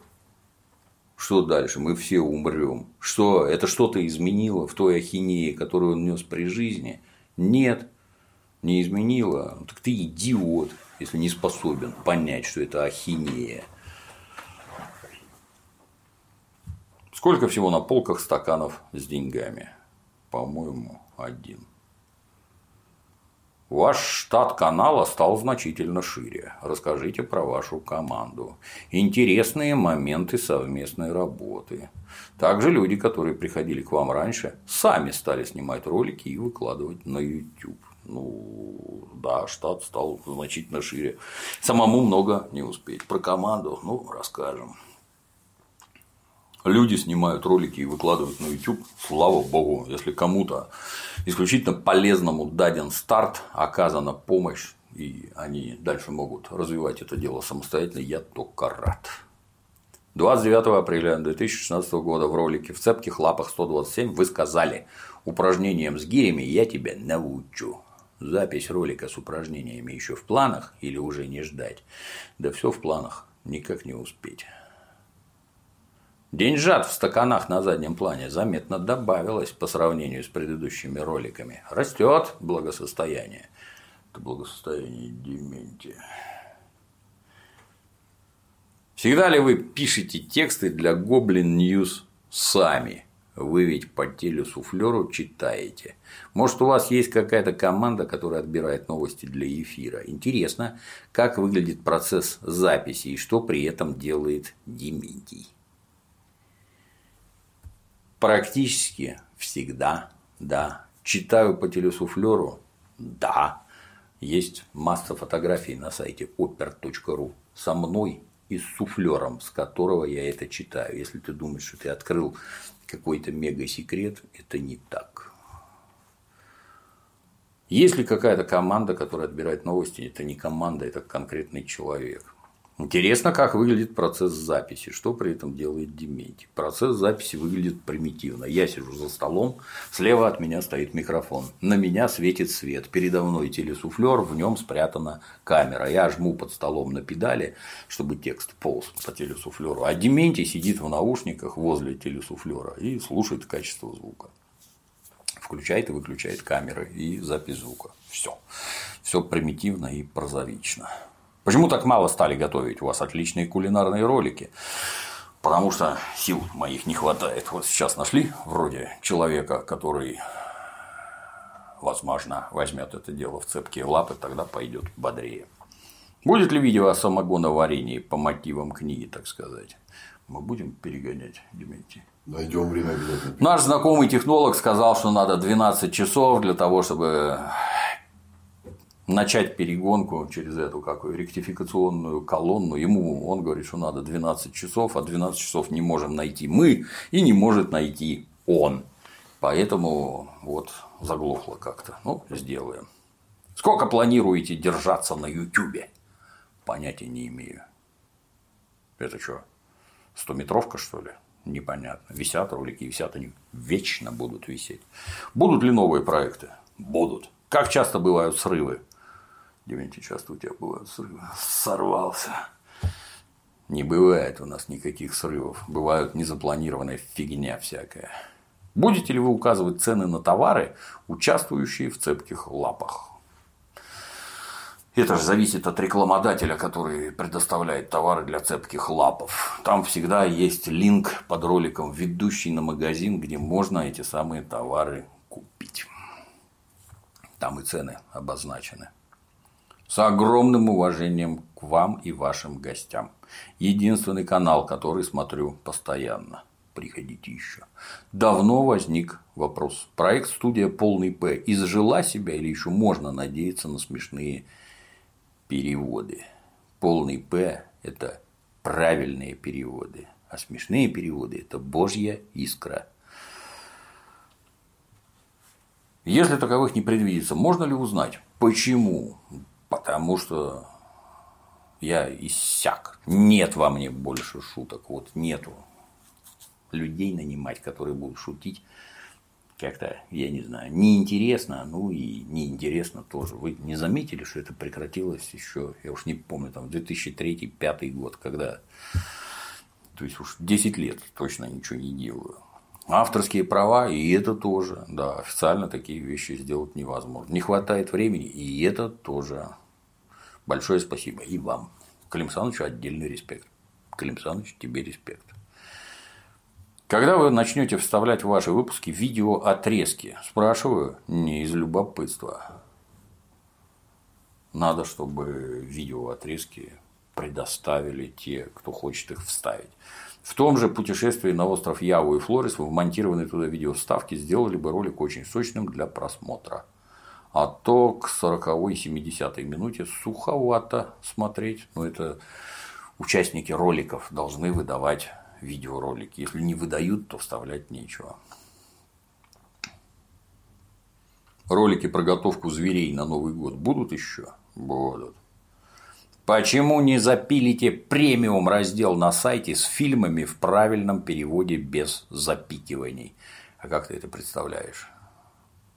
Что дальше? Мы все умрем. Что? Это что-то изменило в той ахинее, которую он нес при жизни? Нет, не изменило. Так ты идиот, если не способен понять, что это ахинея. Сколько всего на полках стаканов с деньгами? По-моему, один. Ваш штат канала стал значительно шире. Расскажите про вашу команду. Интересные моменты совместной работы. Также люди, которые приходили к вам раньше, сами стали снимать ролики и выкладывать на YouTube. Ну, да, штат стал значительно шире. Самому много не успеть. Про команду, ну, расскажем люди снимают ролики и выкладывают на YouTube, слава богу, если кому-то исключительно полезному даден старт, оказана помощь, и они дальше могут развивать это дело самостоятельно, я только рад. 29 апреля 2016 года в ролике «В цепких лапах 127» вы сказали «Упражнением с гирями я тебя научу». Запись ролика с упражнениями еще в планах или уже не ждать? Да все в планах, никак не успеть. Деньжат в стаканах на заднем плане заметно добавилось по сравнению с предыдущими роликами. Растет благосостояние. Это благосостояние Дементия. Всегда ли вы пишете тексты для Goblin News сами? Вы ведь по телесуфлеру читаете. Может, у вас есть какая-то команда, которая отбирает новости для эфира. Интересно, как выглядит процесс записи и что при этом делает Дементий. Практически всегда, да. Читаю по телесуфлеру, да. Есть масса фотографий на сайте oper.ru со мной и с суфлером, с которого я это читаю. Если ты думаешь, что ты открыл какой-то мега-секрет, это не так. Есть ли какая-то команда, которая отбирает новости, это не команда, это конкретный человек. Интересно, как выглядит процесс записи, что при этом делает Дементий. Процесс записи выглядит примитивно. Я сижу за столом, слева от меня стоит микрофон, на меня светит свет, передо мной телесуфлер, в нем спрятана камера. Я жму под столом на педали, чтобы текст полз по телесуфлеру, а Дементий сидит в наушниках возле телесуфлера и слушает качество звука включает и выключает камеры и запись звука. Все. Все примитивно и прозаично. Почему так мало стали готовить? У вас отличные кулинарные ролики. Потому что сил моих не хватает. Вот сейчас нашли вроде человека, который, возможно, возьмет это дело в цепкие лапы, тогда пойдет бодрее. Будет ли видео о самогоноварении по мотивам книги, так сказать? Мы будем перегонять, Дементий?
Найдем время обязательно.
Наш знакомый технолог сказал, что надо 12 часов для того, чтобы начать перегонку через эту какую ректификационную колонну. Ему он говорит, что надо 12 часов, а 12 часов не можем найти мы и не может найти он. Поэтому вот заглохло как-то. Ну, сделаем. Сколько планируете держаться на Ютубе? Понятия не имею. Это что, стометровка, что ли? Непонятно. Висят ролики, висят они вечно будут висеть. Будут ли новые проекты? Будут. Как часто бывают срывы? Дементий, часто у тебя бывают срывы. Сорвался. Не бывает у нас никаких срывов. Бывают незапланированная фигня всякая. Будете ли вы указывать цены на товары, участвующие в цепких лапах? Это же зависит от рекламодателя, который предоставляет товары для цепких лапов. Там всегда есть линк под роликом, ведущий на магазин, где можно эти самые товары купить. Там и цены обозначены с огромным уважением к вам и вашим гостям. Единственный канал, который смотрю постоянно. Приходите еще. Давно возник вопрос. Проект студия Полный П изжила себя или еще можно надеяться на смешные переводы? Полный П – это правильные переводы, а смешные переводы – это божья искра. Если таковых не предвидится, можно ли узнать, почему Потому что я иссяк. Нет во мне больше шуток. Вот нету людей нанимать, которые будут шутить. Как-то, я не знаю, неинтересно, ну и неинтересно тоже. Вы не заметили, что это прекратилось еще, я уж не помню, там 2003-2005 год, когда, то есть уж 10 лет точно ничего не делаю. Авторские права, и это тоже, да, официально такие вещи сделать невозможно. Не хватает времени, и это тоже. Большое спасибо и вам. Клим Санычу отдельный респект. Клим Саныч, тебе респект. Когда вы начнете вставлять в ваши выпуски видео отрезки? Спрашиваю не из любопытства. Надо, чтобы видео отрезки предоставили те, кто хочет их вставить. В том же путешествии на остров Яву и Флорис вы вмонтированные туда видео вставки сделали бы ролик очень сочным для просмотра. А то к 40-й 70-й минуте суховато смотреть. Но это участники роликов должны выдавать видеоролики. Если не выдают, то вставлять нечего. Ролики про готовку зверей на Новый год будут еще? Будут. Почему не запилите премиум раздел на сайте с фильмами в правильном переводе без запикиваний? А как ты это представляешь?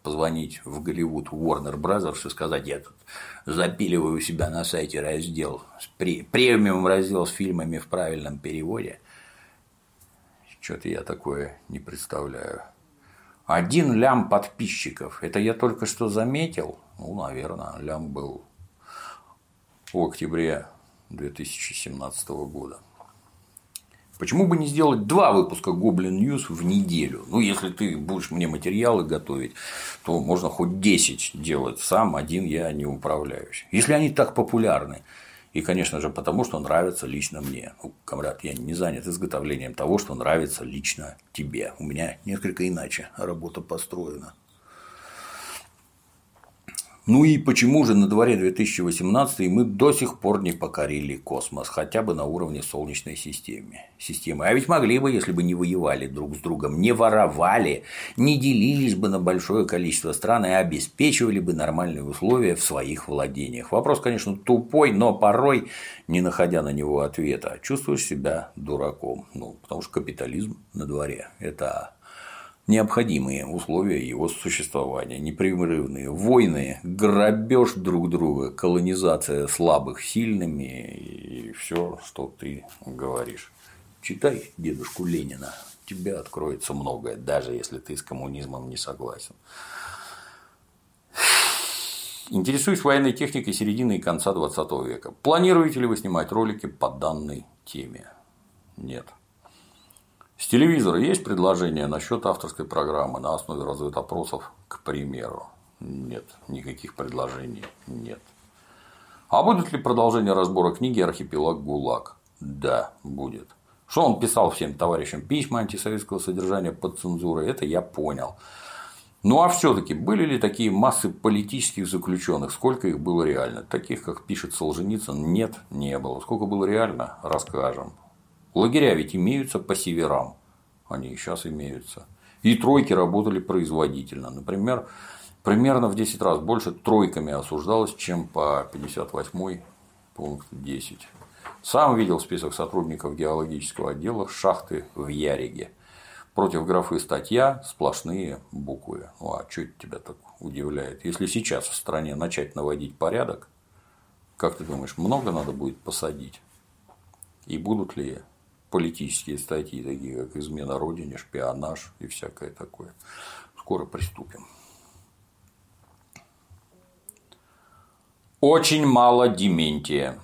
Позвонить в Голливуд Warner Brothers и сказать, я тут запиливаю у себя на сайте раздел, премиум раздел с фильмами в правильном переводе. Что-то я такое не представляю. Один лям подписчиков. Это я только что заметил. Ну, наверное, лям был октябре 2017 года. Почему бы не сделать два выпуска Goblin News в неделю? Ну, если ты будешь мне материалы готовить, то можно хоть 10 делать сам, один я не управляюсь. Если они так популярны. И, конечно же, потому что нравится лично мне. Ну, комрад, я не занят изготовлением того, что нравится лично тебе. У меня несколько иначе работа построена. Ну и почему же на дворе 2018 мы до сих пор не покорили космос, хотя бы на уровне Солнечной системы? системы? А ведь могли бы, если бы не воевали друг с другом, не воровали, не делились бы на большое количество стран и обеспечивали бы нормальные условия в своих владениях. Вопрос, конечно, тупой, но порой, не находя на него ответа, чувствуешь себя дураком. Ну, потому что капитализм на дворе. Это необходимые условия его существования. Непрерывные войны, грабеж друг друга, колонизация слабых сильными и все, что ты говоришь. Читай дедушку Ленина, тебе откроется многое, даже если ты с коммунизмом не согласен. Интересуюсь военной техникой середины и конца 20 века. Планируете ли вы снимать ролики по данной теме? Нет. С телевизора есть предложение насчет авторской программы на основе разведопросов, к примеру? Нет, никаких предложений нет. А будет ли продолжение разбора книги «Архипелаг ГУЛАГ»? Да, будет. Что он писал всем товарищам письма антисоветского содержания под цензурой, это я понял. Ну а все-таки были ли такие массы политических заключенных? Сколько их было реально? Таких, как пишет Солженицын, нет, не было. Сколько было реально, расскажем. Лагеря ведь имеются по северам. Они и сейчас имеются. И тройки работали производительно. Например, примерно в 10 раз больше тройками осуждалось, чем по 58 пункт 10. Сам видел список сотрудников геологического отдела шахты в Яриге. Против графы статья сплошные буквы. Ну а что это тебя так удивляет? Если сейчас в стране начать наводить порядок, как ты думаешь, много надо будет посадить? И будут ли политические статьи, такие как измена родине, шпионаж и всякое такое. Скоро приступим. Очень мало Дементия.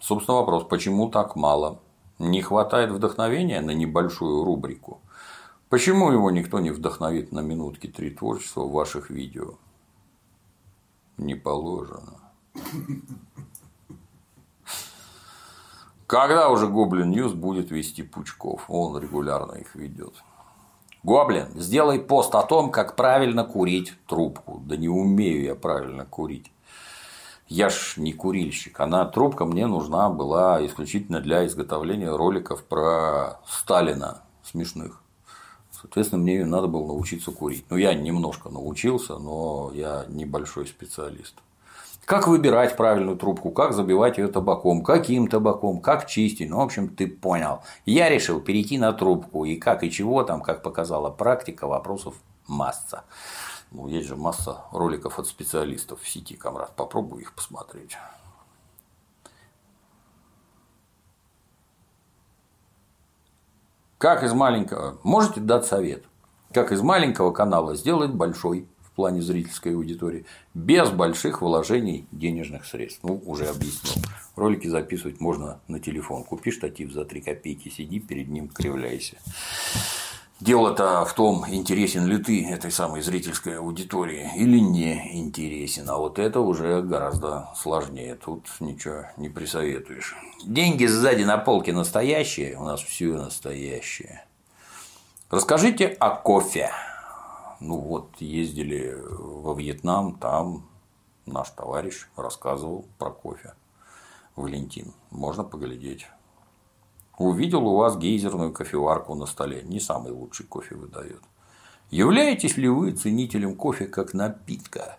Собственно, вопрос, почему так мало? Не хватает вдохновения на небольшую рубрику? Почему его никто не вдохновит на минутки три творчества в ваших видео? Не положено. Когда уже Goblin News будет вести Пучков? Он регулярно их ведет. Гоблин, сделай пост о том, как правильно курить трубку. Да не умею я правильно курить. Я ж не курильщик. Она трубка мне нужна была исключительно для изготовления роликов про Сталина смешных. Соответственно, мне ее надо было научиться курить. Ну, я немножко научился, но я небольшой специалист. Как выбирать правильную трубку, как забивать ее табаком, каким табаком, как чистить. Ну, в общем, ты понял. Я решил перейти на трубку. И как и чего там, как показала практика, вопросов масса. Ну, есть же масса роликов от специалистов в сети, комрад. Попробуй их посмотреть. Как из маленького... Можете дать совет? Как из маленького канала сделать большой плане зрительской аудитории, без больших вложений денежных средств. Ну, уже объяснил. Ролики записывать можно на телефон. Купи штатив за 3 копейки, сиди перед ним, кривляйся. Дело-то в том, интересен ли ты этой самой зрительской аудитории или не интересен. А вот это уже гораздо сложнее. Тут ничего не присоветуешь. Деньги сзади на полке настоящие. У нас все настоящее. Расскажите о кофе. Ну вот ездили во Вьетнам, там наш товарищ рассказывал про кофе. Валентин. Можно поглядеть. Увидел у вас гейзерную кофеварку на столе. Не самый лучший кофе выдает. Являетесь ли вы ценителем кофе как напитка?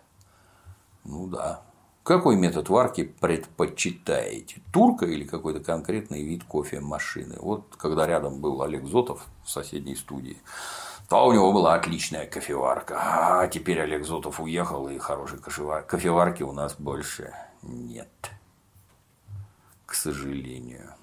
Ну да. Какой метод варки предпочитаете? Турка или какой-то конкретный вид кофемашины? Вот когда рядом был Олег Зотов в соседней студии, то у него была отличная кофеварка. А теперь Олег Зотов уехал, и хорошей кофеварки у нас больше нет. К сожалению.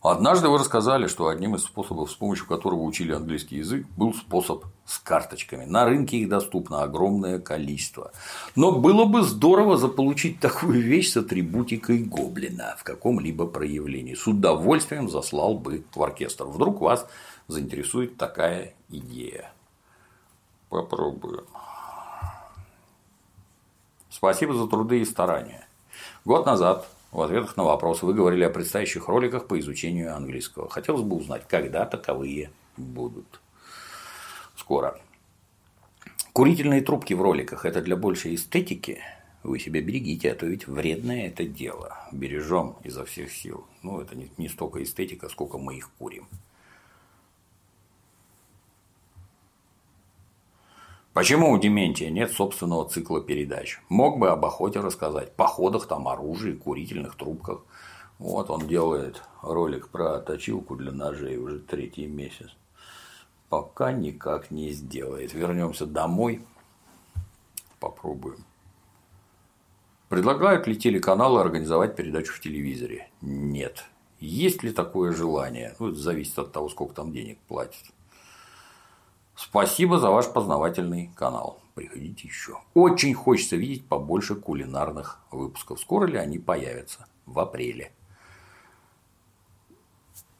Однажды вы рассказали, что одним из способов, с помощью которого учили английский язык, был способ с карточками. На рынке их доступно огромное количество. Но было бы здорово заполучить такую вещь с атрибутикой гоблина в каком-либо проявлении. С удовольствием заслал бы в оркестр. Вдруг вас заинтересует такая идея. Попробую. Спасибо за труды и старания. Год назад в ответах на вопросы вы говорили о предстоящих роликах по изучению английского. Хотелось бы узнать, когда таковые будут. Скоро. Курительные трубки в роликах – это для большей эстетики? Вы себя берегите, а то ведь вредное это дело. Бережем изо всех сил. Ну, это не столько эстетика, сколько мы их курим. Почему у Дементия нет собственного цикла передач? Мог бы об охоте рассказать, походах там, оружии, курительных трубках. Вот он делает ролик про точилку для ножей уже третий месяц. Пока никак не сделает. Вернемся домой, попробуем. Предлагают ли телеканалы организовать передачу в телевизоре? Нет. Есть ли такое желание? Ну, это зависит от того, сколько там денег платят. Спасибо за ваш познавательный канал. Приходите еще. Очень хочется видеть побольше кулинарных выпусков. Скоро ли они появятся? В апреле.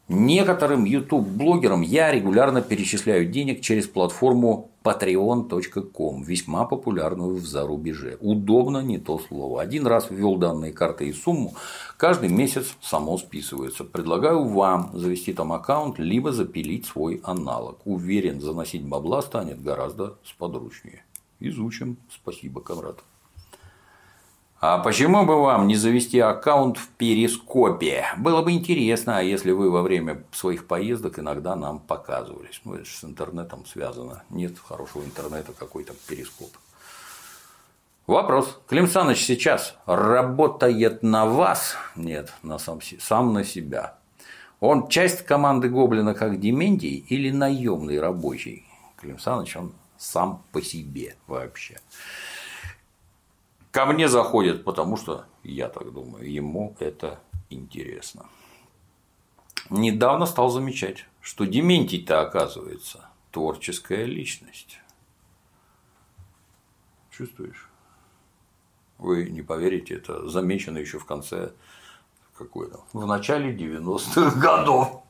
Некоторым YouTube-блогерам я регулярно перечисляю денег через платформу patreon.com, весьма популярную в зарубеже. Удобно не то слово. Один раз ввел данные карты и сумму, каждый месяц само списывается. Предлагаю вам завести там аккаунт, либо запилить свой аналог. Уверен, заносить бабла станет гораздо сподручнее. Изучим. Спасибо, Конрад. А почему бы вам не завести аккаунт в Перископе? Было бы интересно, а если вы во время своих поездок иногда нам показывались. Ну, это же с интернетом связано. Нет хорошего интернета, какой-то Перископ. Вопрос. Клим Саныч сейчас работает на вас? Нет, на сам, сам на себя. Он часть команды Гоблина как Дементий или наемный рабочий? Клим Саныч, он сам по себе вообще ко мне заходит, потому что, я так думаю, ему это интересно. Недавно стал замечать, что Дементий-то оказывается творческая личность. Чувствуешь? Вы не поверите, это замечено еще в конце какой-то, в начале 90-х годов.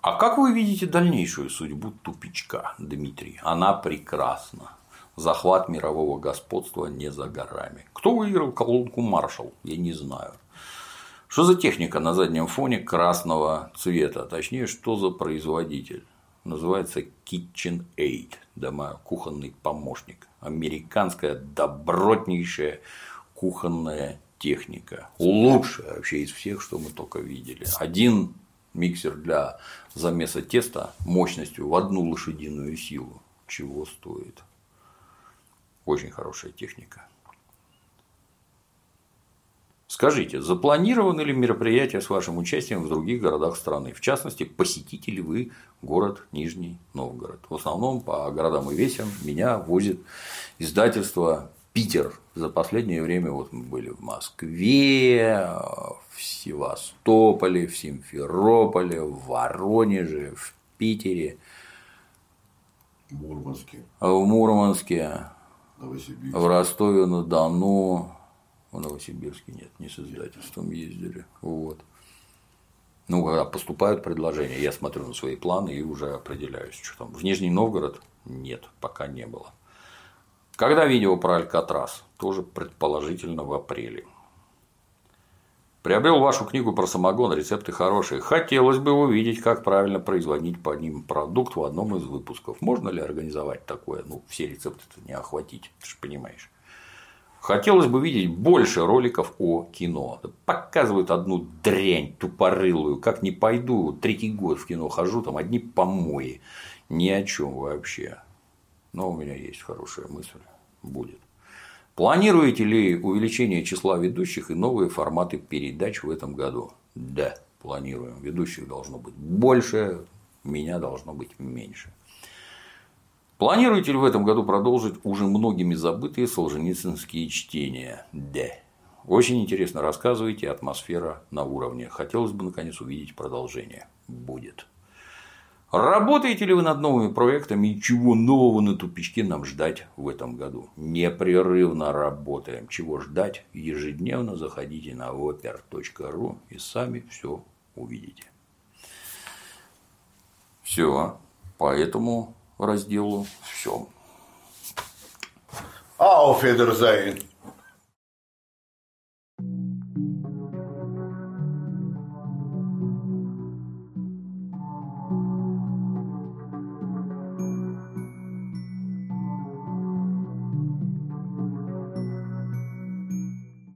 А как вы видите дальнейшую судьбу тупичка, Дмитрий? Она прекрасна захват мирового господства не за горами. Кто выиграл колонку Маршал, я не знаю. Что за техника на заднем фоне красного цвета? Точнее, что за производитель? Называется KitchenAid, дома кухонный помощник. Американская добротнейшая кухонная техника. Лучшая вообще из всех, что мы только видели. Один миксер для замеса теста мощностью в одну лошадиную силу. Чего стоит? Очень хорошая техника. Скажите, запланированы ли мероприятия с вашим участием в других городах страны? В частности, посетите ли вы город Нижний Новгород? В основном по городам и весям меня возит издательство Питер. За последнее время вот мы были в Москве, в Севастополе, в Симферополе, в Воронеже, в Питере.
В Мурманске.
В Мурманске. В Ростове-на-Дону, в Новосибирске нет, не с издательством ездили. Вот. Ну, когда поступают предложения, я смотрю на свои планы и уже определяюсь, что там. В Нижний Новгород нет, пока не было. Когда видео про Алькатрас? Тоже предположительно в апреле. Приобрел вашу книгу про самогон, рецепты хорошие. Хотелось бы увидеть, как правильно производить по ним продукт в одном из выпусков. Можно ли организовать такое? Ну, все рецепты не охватить, ты же понимаешь. Хотелось бы видеть больше роликов о кино. Показывают одну дрянь тупорылую. Как не пойду, третий год в кино хожу, там одни помои. Ни о чем вообще. Но у меня есть хорошая мысль. Будет. Планируете ли увеличение числа ведущих и новые форматы передач в этом году? Да, планируем. Ведущих должно быть больше, меня должно быть меньше. Планируете ли в этом году продолжить уже многими забытые солженицынские чтения? Да. Очень интересно рассказываете, атмосфера на уровне. Хотелось бы наконец увидеть продолжение. Будет. Работаете ли вы над новыми проектами и чего нового на тупичке нам ждать в этом году? Непрерывно работаем. Чего ждать? Ежедневно заходите на oper.ru и сами все увидите. Все. По этому разделу все.
Auf Wiedersehen.